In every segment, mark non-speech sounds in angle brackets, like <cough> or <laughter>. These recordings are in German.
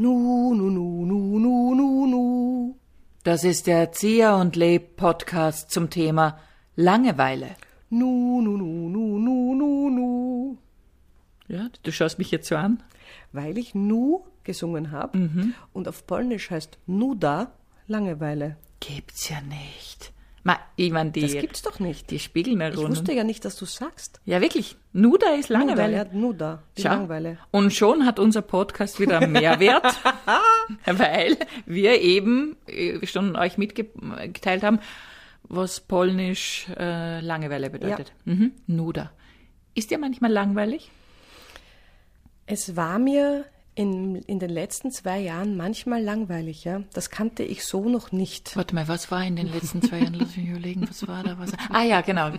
Nu, nu, nu, nu, nu, nu, nu. Das ist der Erzieher und Leb Podcast zum Thema Langeweile. Nu, nu, nu, nu, nu, nu, nu. Ja, du schaust mich jetzt so an. Weil ich nu gesungen habe und auf Polnisch heißt Nuda Langeweile. Gibt's ja nicht. Ma, ich mein, die, Das gibt's doch nicht. die spiegeln Ich wusste ja nicht, dass du sagst. Ja, wirklich. Nuda ist Langeweile. Nuda, ja, Nuda, die Schau. Langeweile. Und schon hat unser Podcast wieder Mehrwert, <laughs> weil wir eben äh, schon euch mitgeteilt haben, was polnisch äh, Langeweile bedeutet. Mhm. Nuda. Ist dir manchmal langweilig? Es war mir in, in den letzten zwei Jahren manchmal langweilig, ja. Das kannte ich so noch nicht. Warte mal, was war in den letzten zwei Jahren? Lass mich überlegen, was war da? Was... Ah ja, genau.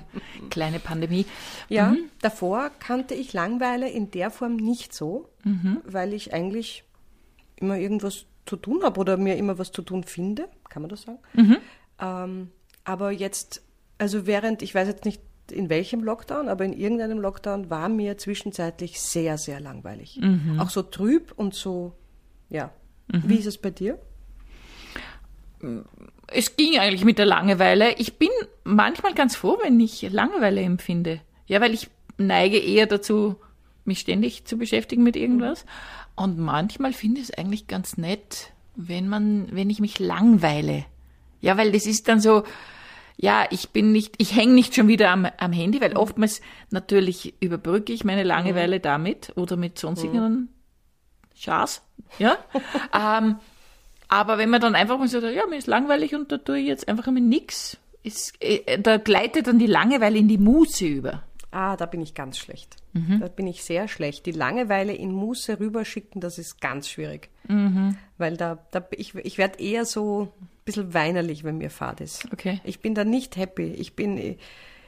Kleine Pandemie. Ja, davor kannte ich Langeweile in der Form nicht so, weil ich eigentlich immer irgendwas zu tun habe oder mir immer was zu tun finde, kann man das sagen. Ähm, aber jetzt, also während, ich weiß jetzt nicht in welchem Lockdown, aber in irgendeinem Lockdown war mir zwischenzeitlich sehr, sehr langweilig. Auch so trüb und so, ja. Wie ist es bei dir? Es ging eigentlich mit der Langeweile. Ich bin manchmal ganz froh, wenn ich Langeweile empfinde. Ja, weil ich neige eher dazu, mich ständig zu beschäftigen mit irgendwas. Und manchmal finde ich es eigentlich ganz nett, wenn man, wenn ich mich langweile. Ja, weil das ist dann so, ja, ich bin nicht, ich hänge nicht schon wieder am, am Handy, weil oftmals natürlich überbrücke ich meine Langeweile damit oder mit sonstigen Schaß, ja. <laughs> ähm, aber wenn man dann einfach mal sagt, ja, mir ist langweilig und da tue ich jetzt einfach mal nix, ist, äh, da gleitet dann die Langeweile in die Muße über. Ah, da bin ich ganz schlecht. Da bin ich sehr schlecht. Die Langeweile in Muße rüberschicken, das ist ganz schwierig. Weil da, da ich, ich werde eher so bisschen weinerlich, wenn mir fad ist. Okay. Ich bin da nicht happy. Ich bin,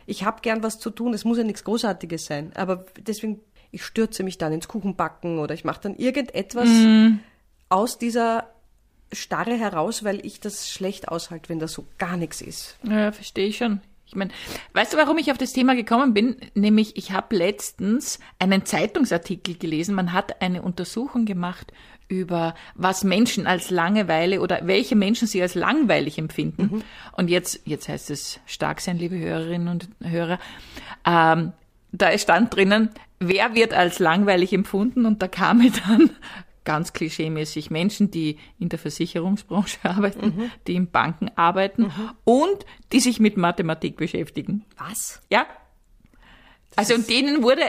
ich habe gern was zu tun. Es muss ja nichts Großartiges sein. Aber deswegen, ich stürze mich dann ins Kuchenbacken oder ich mache dann irgendetwas aus dieser Starre heraus, weil ich das schlecht aushalte, wenn da so gar nichts ist. Ja, verstehe ich schon. Ich meine, weißt du, warum ich auf das Thema gekommen bin? Nämlich, ich habe letztens einen Zeitungsartikel gelesen. Man hat eine Untersuchung gemacht über was Menschen als Langeweile oder welche Menschen sie als langweilig empfinden. Und jetzt, jetzt heißt es stark sein, liebe Hörerinnen und Hörer. Ähm, da stand drinnen, wer wird als langweilig empfunden? Und da kamen dann <laughs> ganz klischeemäßig Menschen, die in der Versicherungsbranche <laughs> arbeiten, die in Banken arbeiten und die sich mit Mathematik beschäftigen. Was? Ja. Also und denen wurde,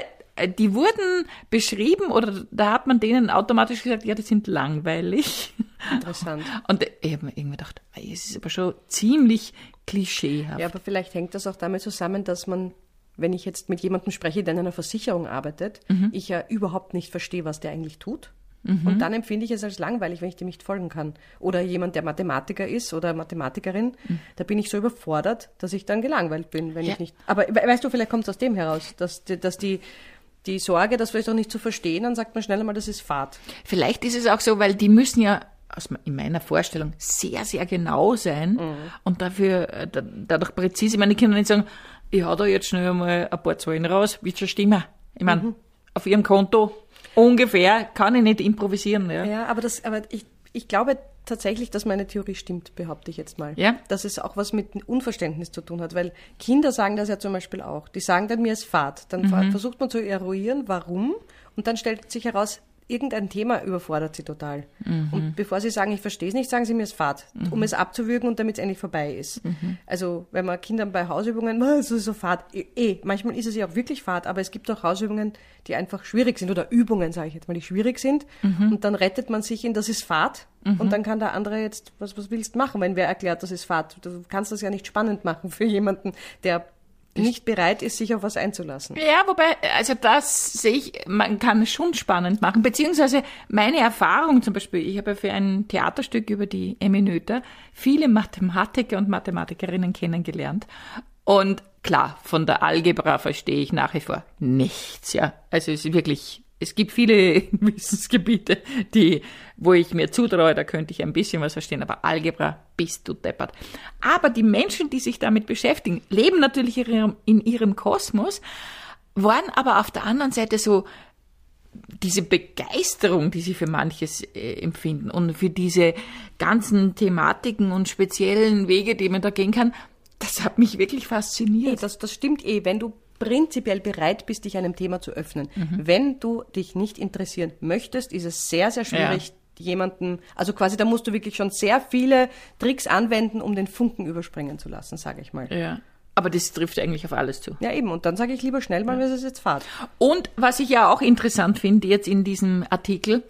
die wurden beschrieben oder da hat man denen automatisch gesagt, ja, die sind langweilig. Interessant. <laughs> Und ich habe mir irgendwie gedacht, es ist aber schon ziemlich klischeehaft. Ja, aber vielleicht hängt das auch damit zusammen, dass man, wenn ich jetzt mit jemandem spreche, der in einer Versicherung arbeitet, ich ja überhaupt nicht verstehe, was der eigentlich tut. Und dann empfinde ich es als langweilig, wenn ich dem nicht folgen kann. Oder jemand, der Mathematiker ist oder Mathematikerin, da bin ich so überfordert, dass ich dann gelangweilt bin, wenn Ja. ich nicht. Aber we- weißt du, vielleicht kommt es aus dem heraus, dass, die- dass die, die Sorge, das vielleicht auch nicht zu verstehen, dann sagt man schnell einmal, das ist Fahrt. Vielleicht ist es auch so, weil die müssen ja in meiner Vorstellung sehr, sehr genau sein und dafür äh, da, dadurch präzise. Ich meine, die können nicht sagen, ich hau da jetzt schnell mal ein paar Zahlen raus, wird schon stimmen. Ich meine, auf ihrem Konto ungefähr kann ich nicht improvisieren. Ja. Ja, aber das, aber ich, ich glaube tatsächlich, dass meine Theorie stimmt, behaupte ich jetzt mal. Ja? Dass es auch was mit Unverständnis zu tun hat, weil Kinder sagen das ja zum Beispiel auch. Die sagen dann, mir ist Fahrt. Dann ver- versucht man zu eruieren, warum, und dann stellt sich heraus, irgendein Thema überfordert sie total. Und bevor sie sagen, ich verstehe es nicht, sagen sie mir es Fahrt, um es abzuwürgen und damit es endlich vorbei ist. Also wenn man Kindern bei Hausübungen, "Ah, es ist so Fahrt, eh, eh, manchmal ist es ja auch wirklich Fahrt, aber es gibt auch Hausübungen, die einfach schwierig sind oder Übungen, sage ich jetzt mal, die schwierig sind. Und dann rettet man sich in, das ist Fahrt. Und dann kann der andere jetzt, was, was willst machen, wenn wer erklärt, das ist Fahrt. Du kannst das ja nicht spannend machen für jemanden, der nicht bereit ist, sich auf was einzulassen. Ja, wobei, also das sehe ich, man kann es schon spannend machen. Beziehungsweise meine Erfahrung zum Beispiel, ich habe für ein Theaterstück über die Emmy Noether viele Mathematiker und Mathematikerinnen kennengelernt. Und klar, von der Algebra verstehe ich nach wie vor nichts, ja. Also es ist wirklich, es gibt viele <laughs> Wissensgebiete, die, wo ich mir zutraue, da könnte ich ein bisschen was verstehen, aber Algebra bist du deppert. Aber die Menschen, die sich damit beschäftigen, leben natürlich in ihrem, Kosmos, waren aber auf der anderen Seite so diese Begeisterung, die sie für manches äh, empfinden und für diese ganzen Thematiken und speziellen Wege, die man da gehen kann, das hat mich wirklich fasziniert. Nee, das, das stimmt eh. Wenn du prinzipiell bereit bist, dich einem Thema zu öffnen. Mhm. Wenn du dich nicht interessieren möchtest, ist es sehr, sehr schwierig, ja jemanden, also quasi da musst du wirklich schon sehr viele Tricks anwenden, um den Funken überspringen zu lassen, sage ich mal. Ja. Aber das trifft eigentlich auf alles zu. Ja, eben. Und dann sage ich lieber schnell mal, ja. wie es jetzt fahrt. Und was ich ja auch interessant finde jetzt in diesem Artikel,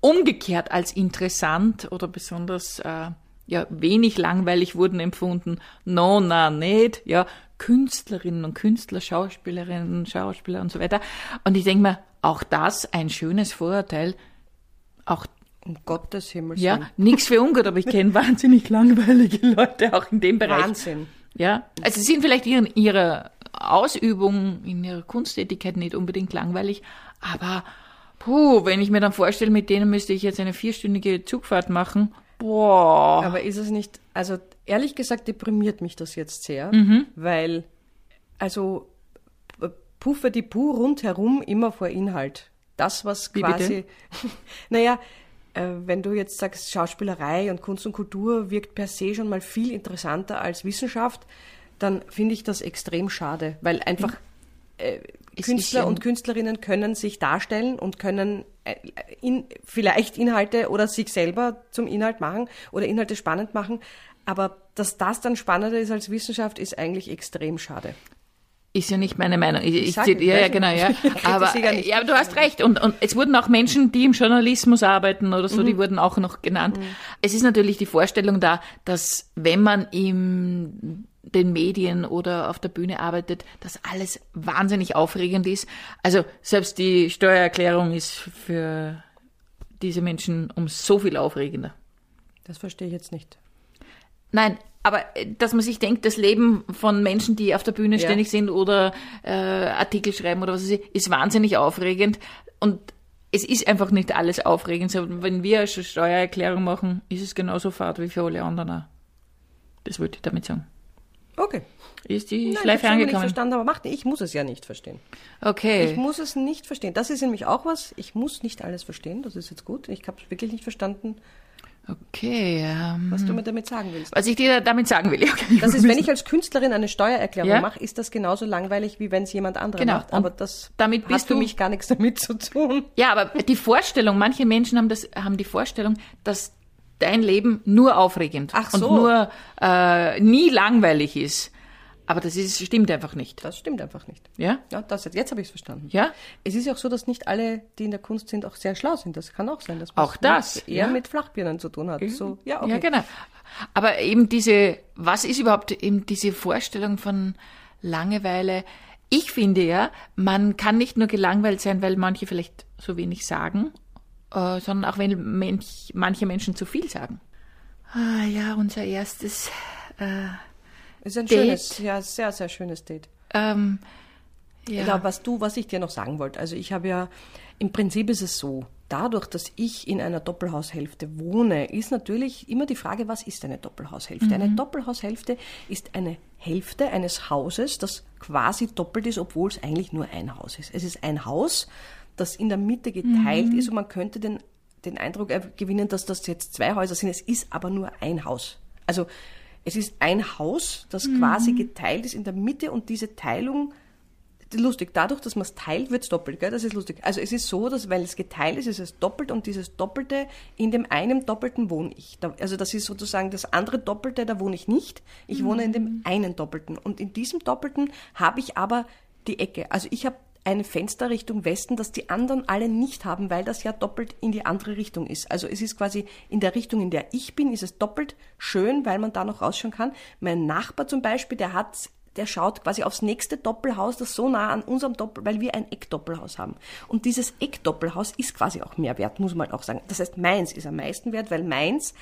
umgekehrt als interessant oder besonders äh, ja wenig langweilig wurden empfunden. No, na, nicht. Ja, Künstlerinnen und Künstler, Schauspielerinnen und Schauspieler und so weiter. Und ich denke mir, auch das ein schönes Vorurteil. Auch um Gottes Himmels Ja, nichts für ungut, aber ich kenne <laughs> wahnsinnig langweilige Leute auch in dem Bereich. Wahnsinn. Ja, also sie sind vielleicht in ihrer Ausübung, in ihrer Kunsttätigkeit nicht unbedingt langweilig, aber puh, wenn ich mir dann vorstelle, mit denen müsste ich jetzt eine vierstündige Zugfahrt machen, boah. Aber ist es nicht, also ehrlich gesagt deprimiert mich das jetzt sehr, mhm. weil, also puffe die Puh rundherum immer vor Inhalt. Das, was quasi, <laughs> naja, äh, wenn du jetzt sagst, Schauspielerei und Kunst und Kultur wirkt per se schon mal viel interessanter als Wissenschaft, dann finde ich das extrem schade, weil einfach äh, Künstler und Künstlerinnen können sich darstellen und können äh, in, vielleicht Inhalte oder sich selber zum Inhalt machen oder Inhalte spannend machen. Aber dass das dann spannender ist als Wissenschaft, ist eigentlich extrem schade. Ist ja nicht meine Meinung. Ich, ich, ich ja, ja, genau, ja. <laughs> aber, ja, du hast recht. Und, und es wurden auch Menschen, die im Journalismus arbeiten oder so, mhm. die wurden auch noch genannt. Mhm. Es ist natürlich die Vorstellung da, dass wenn man in den Medien oder auf der Bühne arbeitet, dass alles wahnsinnig aufregend ist. Also selbst die Steuererklärung ist für diese Menschen um so viel aufregender. Das verstehe ich jetzt nicht. Nein, aber äh, dass man sich denkt, das Leben von Menschen, die auf der Bühne ja. ständig sind oder äh, Artikel schreiben oder was weiß ich, ist wahnsinnig aufregend. Und es ist einfach nicht alles aufregend. Wenn wir eine Steuererklärung machen, ist es genauso fad wie für alle anderen auch. Das wollte ich damit sagen. Okay. Ist die Nein, Schleife ich angekommen? nicht verstanden, aber macht ich muss es ja nicht verstehen. Okay. Ich muss es nicht verstehen. Das ist nämlich auch was. Ich muss nicht alles verstehen. Das ist jetzt gut. Ich habe es wirklich nicht verstanden. Okay. Ähm, was du mir damit sagen willst. Was ich dir damit sagen will. <laughs> Okay, das ist, wenn ich als Künstlerin eine Steuererklärung ja? mache, ist das genauso langweilig, wie wenn es jemand anderes genau. macht. Aber das damit hat für mich gar nichts damit zu tun. Ja, aber die Vorstellung, manche Menschen haben das, haben die Vorstellung, dass dein Leben nur aufregend Ach so. und nur äh, nie langweilig ist. Aber das ist, stimmt einfach nicht. Das stimmt einfach nicht. Ja? Ja, das, jetzt habe ich es verstanden. Ja? Es ist ja auch so, dass nicht alle, die in der Kunst sind, auch sehr schlau sind. Das kann auch sein, dass man auch das eher ja. mit Flachbirnen zu tun hat. So, ja, okay. ja, genau. Aber eben diese, was ist überhaupt eben diese Vorstellung von Langeweile? Ich finde ja, man kann nicht nur gelangweilt sein, weil manche vielleicht so wenig sagen, äh, sondern auch wenn Mensch, manche Menschen zu viel sagen. Ah, ja, unser erstes äh, ist ein Date. schönes, ja, sehr, sehr schönes Date. Ähm, ja. ja, was du, was ich dir noch sagen wollte. Also ich habe ja, im Prinzip ist es so, dadurch, dass ich in einer Doppelhaushälfte wohne, ist natürlich immer die Frage, was ist eine Doppelhaushälfte? Mhm. Eine Doppelhaushälfte ist eine Hälfte eines Hauses, das quasi doppelt ist, obwohl es eigentlich nur ein Haus ist. Es ist ein Haus, das in der Mitte geteilt mhm. ist und man könnte den, den Eindruck gewinnen, dass das jetzt zwei Häuser sind. Es ist aber nur ein Haus. Also es ist ein Haus, das mhm. quasi geteilt ist in der Mitte und diese Teilung, lustig, dadurch, dass man es teilt, wird es doppelt, gell? Das ist lustig. Also es ist so, dass weil es geteilt ist, ist es doppelt und dieses Doppelte, in dem einen Doppelten wohne ich. Da, also das ist sozusagen das andere Doppelte, da wohne ich nicht. Ich mhm. wohne in dem mhm. einen Doppelten. Und in diesem Doppelten habe ich aber die Ecke. Also ich habe ein Fenster Richtung Westen, das die anderen alle nicht haben, weil das ja doppelt in die andere Richtung ist. Also es ist quasi in der Richtung, in der ich bin, ist es doppelt schön, weil man da noch rausschauen kann. Mein Nachbar zum Beispiel, der hat der schaut quasi aufs nächste Doppelhaus, das so nah an unserem Doppel, weil wir ein Eckdoppelhaus haben. Und dieses Eckdoppelhaus ist quasi auch mehr wert, muss man auch sagen. Das heißt, meins ist am meisten wert, weil meins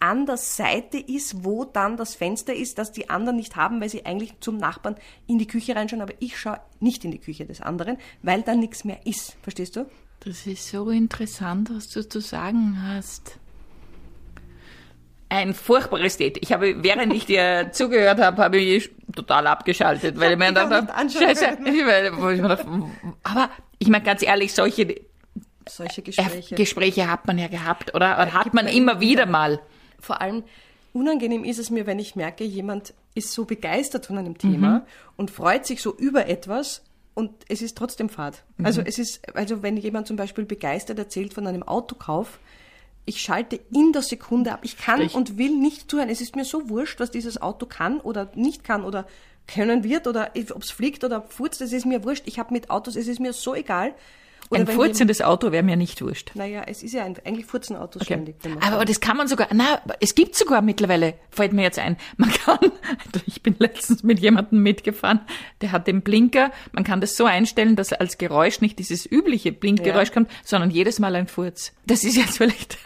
an der Seite ist, wo dann das Fenster ist, das die anderen nicht haben, weil sie eigentlich zum Nachbarn in die Küche reinschauen, aber ich schaue nicht in die Küche des anderen, weil da nichts mehr ist. Verstehst du? Das ist so interessant, was du zu sagen hast. Ein furchtbares Date. Ich habe, während ich dir <laughs> zugehört habe, habe ich total abgeschaltet, weil ich mir gedacht habe, scheiße, ich aber ich meine ganz ehrlich, solche solche Äh, Gespräche. Gespräche hat man ja gehabt, oder? Oder hat man immer wieder. mal. Vor allem unangenehm ist es mir, wenn ich merke, jemand ist so begeistert von einem Thema und freut sich so über etwas und es ist trotzdem fad. Also es ist, also wenn jemand zum Beispiel begeistert erzählt von einem Autokauf, ich schalte in der Sekunde ab. Ich kann Richtig. und will nicht zuhören. Es ist mir so wurscht, was dieses Auto kann oder nicht kann oder können wird oder ob es fliegt oder furzt. Es ist mir wurscht. Ich habe mit Autos, es ist mir so egal. Oder Ein furzendes Auto wäre mir nicht wurscht. Naja, es ist ja ein, eigentlich furzen Autos ständig. Aber, aber das kann man sogar, na, es gibt sogar mittlerweile, fällt mir jetzt ein, man kann, <laughs> ich bin letztens mit jemandem mitgefahren, der hat den Blinker, man kann das so einstellen, dass als Geräusch nicht dieses übliche Blinkgeräusch Ja. kommt, sondern jedes Mal ein Furz. Das ist jetzt <laughs> vielleicht,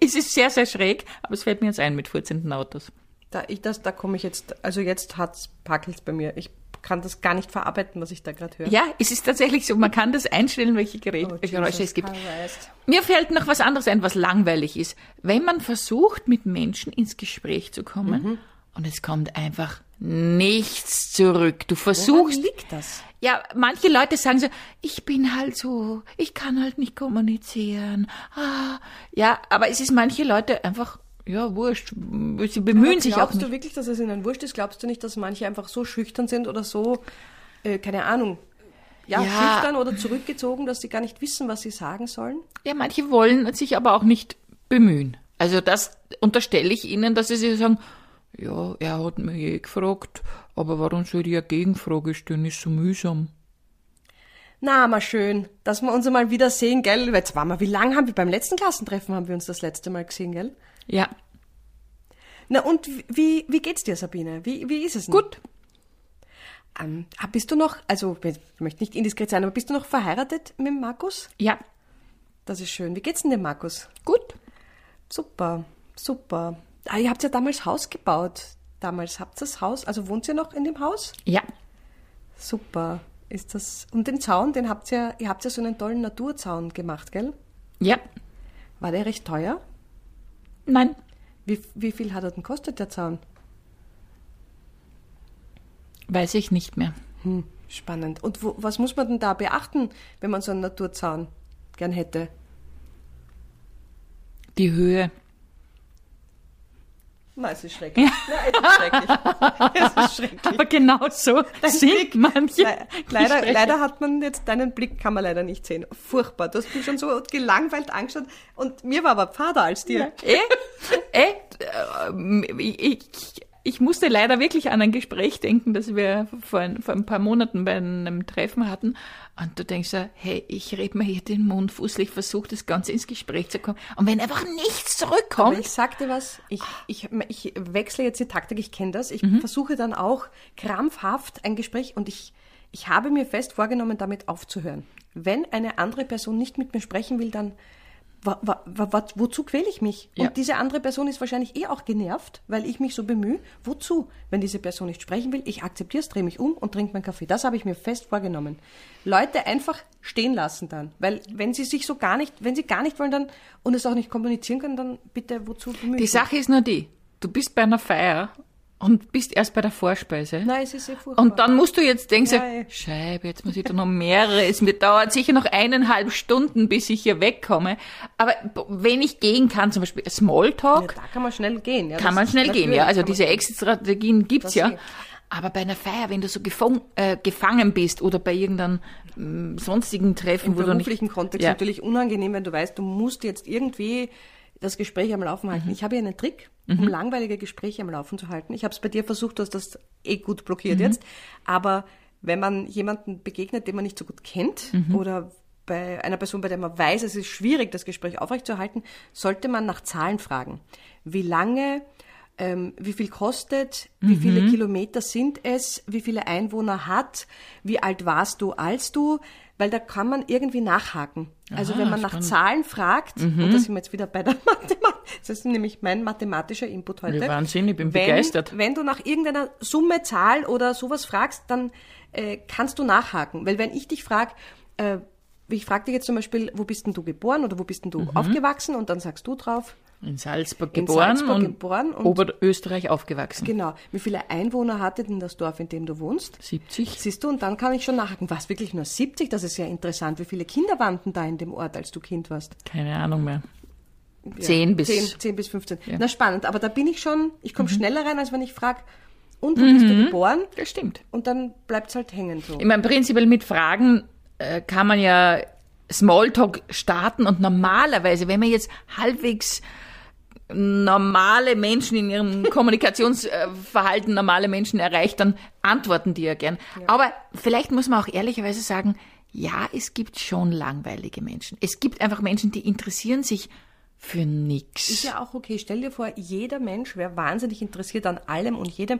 es ist sehr, sehr schräg, aber es fällt mir jetzt ein mit furzenden Autos. Da, ich, das, da komme ich jetzt, also jetzt hat's Packels bei mir. Ich kann das gar nicht verarbeiten, was ich da gerade höre. Ja, es ist tatsächlich so, man kann das einstellen, welche Gerät, Oh, Geräusche es gibt. Christ. Mir fällt noch was anderes ein, was langweilig ist. Wenn man versucht, mit Menschen ins Gespräch zu kommen Mhm. und es kommt einfach nichts zurück. Du Woran versuchst. liegt das? Ja, manche Leute sagen so, ich bin halt so, ich kann halt nicht kommunizieren. Ah, ja, aber es ist manche Leute einfach, ja, wurscht. Sie bemühen sich auch Glaubst du wirklich, dass es ihnen wurscht ist? Glaubst du nicht, dass manche einfach so schüchtern sind oder so, äh, keine Ahnung, ja, Ja. schüchtern oder zurückgezogen, dass sie gar nicht wissen, was sie sagen sollen? Ja, manche wollen sich aber auch nicht bemühen. Also das unterstelle ich ihnen, dass sie sich sagen, ja, er hat mich eh gefragt, aber warum soll ich eine Gegenfrage stellen, ist so mühsam. Na, mal schön, dass wir uns einmal wieder sehen, gell? Jetzt waren wir, wie lange haben wir beim letzten Klassentreffen haben wir uns das letzte Mal gesehen, gell? Ja, Na und wie, wie geht's dir, Sabine? Wie, wie ist es denn? gut. Ähm, ah, bist du noch, also ich möchte nicht indiskret sein, aber bist du noch verheiratet mit Markus? Ja, Das ist schön. Wie geht's denn dem Markus? gut. Super, super. Ah, ihr habt ja damals Haus gebaut. Damals habt ihr das Haus, also wohnt ihr noch in dem Haus? Ja, Super. Ist das, und den Zaun, den habt ihr, ihr habt ja so einen tollen Naturzaun gemacht, gell? ja, War der recht teuer? Nein. Wie, wie viel hat er denn kostet, der Zaun? Weiß ich nicht mehr. Hm, spannend. Und wo, was muss man denn da beachten, wenn man so einen Naturzaun gern hätte? Die Höhe. Na, es ist schrecklich. Na, es ist schrecklich. <laughs> es ist schrecklich. Aber genau so sind manche. Le leider, leider hat man jetzt deinen Blick, kann man leider nicht sehen. Furchtbar. Du hast mich schon so gelangweilt angeschaut und mir war aber Pfader als dir. Eh, eh, äh, ich, ich musste leider wirklich an ein Gespräch denken, das wir vor ein, vor ein paar Monaten bei einem Treffen hatten. Und du denkst so, hey, ich rede mir hier den Mund fußlich, versuche das Ganze ins Gespräch zu kommen. Und wenn einfach nichts Aber zurückkommt, ich sagte was, ich, ich, ich wechsle jetzt die Taktik, ich kenne das. Ich Mhm. versuche dann auch krampfhaft ein Gespräch und ich, ich habe mir fest vorgenommen, damit aufzuhören. Wenn eine andere Person nicht mit mir sprechen will, dann wa, wa, wa, wozu quäle ich mich? Ja. Und diese andere Person ist wahrscheinlich eh auch genervt, weil ich mich so bemühe. Wozu? Wenn diese Person nicht sprechen will, ich akzeptiere es, drehe mich um und trinke meinen Kaffee. Das habe ich mir fest vorgenommen. Leute einfach stehen lassen dann. Weil wenn sie sich so gar nicht, wenn sie gar nicht wollen dann und es auch nicht kommunizieren können, dann bitte wozu bemühen? die Sache ist nur die, du bist bei einer Feier und bist erst bei der Vorspeise. Nein, es ist sehr furchtbar. Und dann musst du jetzt denken, Ja, so, ja. Scheibe, jetzt muss ich da noch mehrere. Es mir dauert sicher noch eineinhalb Stunden, bis ich hier wegkomme. Aber wenn ich gehen kann, zum Beispiel ja, Smalltalk, da kann man schnell gehen. Ja, kann man schnell gehen, ja. Also diese. Exit-Strategien gibt's ja. geht. Aber bei einer Feier, wenn du so gefang, äh, gefangen bist oder bei irgendeinem sonstigen Treffen, Im wo du nicht... beruflichen Kontext Ja. natürlich unangenehm, wenn du weißt, du musst jetzt irgendwie das Gespräch am Laufen Mhm. halten. Ich habe hier einen Trick, um langweilige Gespräche am Laufen zu halten. Ich habe es bei dir versucht, du hast das eh gut blockiert Mhm. jetzt. Aber wenn man jemanden begegnet, den man nicht so gut kennt Mhm. oder bei einer Person, bei der man weiß, es ist schwierig, das Gespräch aufrechtzuerhalten, sollte man nach Zahlen fragen. Wie lange, ähm, wie viel kostet, wie Mhm. viele Kilometer sind es, wie viele Einwohner hat, wie alt warst du, als du, weil da kann man irgendwie nachhaken. Also Ah, wenn man nach spannend. Mhm. Zahlen fragt, und da sind wir jetzt wieder bei der <laughs> Mathematik, das ist nämlich mein mathematischer Input heute. Ja, Wahnsinn, ich bin wenn, begeistert. Wenn du nach irgendeiner Summe, Zahl oder sowas fragst, dann äh, kannst du nachhaken. Weil wenn ich dich frage, äh, ich frage dich jetzt zum Beispiel, wo bist denn du geboren oder wo bist denn du Mhm. aufgewachsen und dann sagst du drauf In Salzburg In geboren Salzburg und geboren und- Oberösterreich aufgewachsen. Genau. Wie viele Einwohner hatte denn das Dorf, in dem du wohnst? 70. Siehst du, und dann kann ich schon nachhaken. Was, wirklich nur 70? Das ist ja interessant. Wie viele Kinder waren denn da in dem Ort, als du Kind warst? Keine Ahnung mehr. Ja, 10 bis- 10, 10 bis 15. Ja. Na, spannend. Aber da bin ich schon, ich komme schneller rein, als wenn ich frage, und wo bist du geboren? Das stimmt. Und dann bleibt es halt hängen so. Ich meine, prinzipiell mit Fragen äh, kann man ja Smalltalk starten und normalerweise, wenn man jetzt halbwegs normale Menschen in ihrem <laughs> Kommunikationsverhalten normale Menschen erreicht, dann antworten die ja gern. Aber vielleicht muss man auch ehrlicherweise sagen, ja, es gibt schon langweilige Menschen. Es gibt einfach Menschen, die interessieren sich für Ist nichts. ja auch okay. Stell dir vor, jeder Mensch wäre wahnsinnig interessiert an allem und jedem.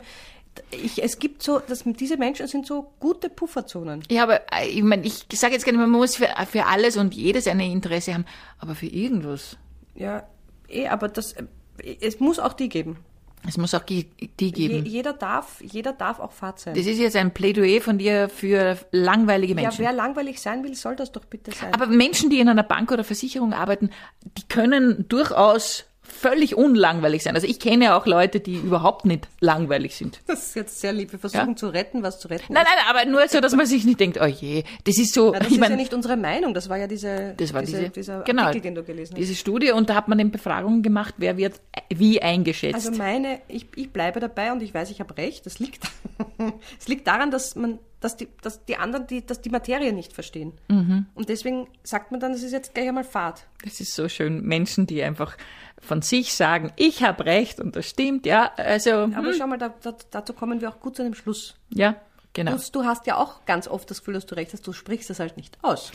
Ich, es gibt so, dass diese Menschen sind so gute Pufferzonen. Ja, aber äh, ich meine, ich sage jetzt gar nicht, man muss für, für alles und jedes ein Interesse haben, aber für irgendwas. Ja, eh, aber das, äh, es muss auch die geben. Es muss auch die die Je, geben. jeder darf, jeder darf auch Fahrt sein. Das ist jetzt ein Plädoyer von dir für langweilige ja, Menschen. wer langweilig sein will, soll das doch bitte sein. Aber Menschen, die in einer Bank oder Versicherung arbeiten, die können durchaus völlig unlangweilig sein. Also ich kenne auch Leute, die überhaupt nicht langweilig sind. das ist jetzt sehr lieb. Wir versuchen Ja. zu retten, was zu retten Nein, ist. nein, aber nur so, dass man sich nicht denkt, oh je, das ist so, Na, das ist ja meine, nicht unsere Meinung. Das war ja diese, das war diese, dieser genau, Artikel, den du gelesen hast. diese Studie und da hat man eben Befragungen gemacht, wer wird wie eingeschätzt. Also meine, ich, ich bleibe dabei und ich weiß, ich habe recht. Das liegt, <laughs> es liegt daran, dass man, dass die, dass die anderen, die, dass die Materie nicht verstehen. Mhm. Und deswegen sagt man dann, es ist jetzt gleich einmal Fahrt. Das ist so schön. Menschen, die einfach von sich sagen, ich habe recht und das stimmt, ja, also, Aber hm, schau mal, da, da, dazu kommen wir auch gut zu einem Schluss. ja, genau. Du, du hast ja auch ganz oft das Gefühl, dass du recht hast. Du sprichst das halt nicht aus.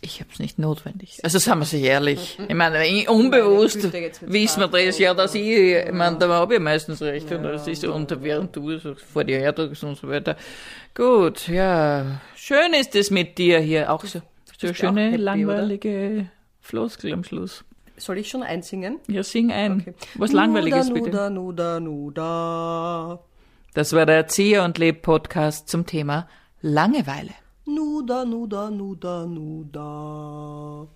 Ich habe es nicht notwendig. Also sagen wir sich ehrlich. Ich meine, ich- unbewusst Meine jetzt wird's wissen wir das ja, dass ich, ich meine, da habe ich meistens recht. Und das ist so, und während du so vor dir herträgst und so weiter. Gut, ja. Schön ist es mit dir hier. Auch so, so ja auch schöne, happy, langweilige Floskel am Schluss. Soll ich schon einsingen? Ja, sing ein. Okay. Was langweiliges nuda, bitte. Nuda, nuda, nuda. Das war der Erzieher und Leb Podcast zum Thema Langeweile. Nuda, nuda, nuda, nuda.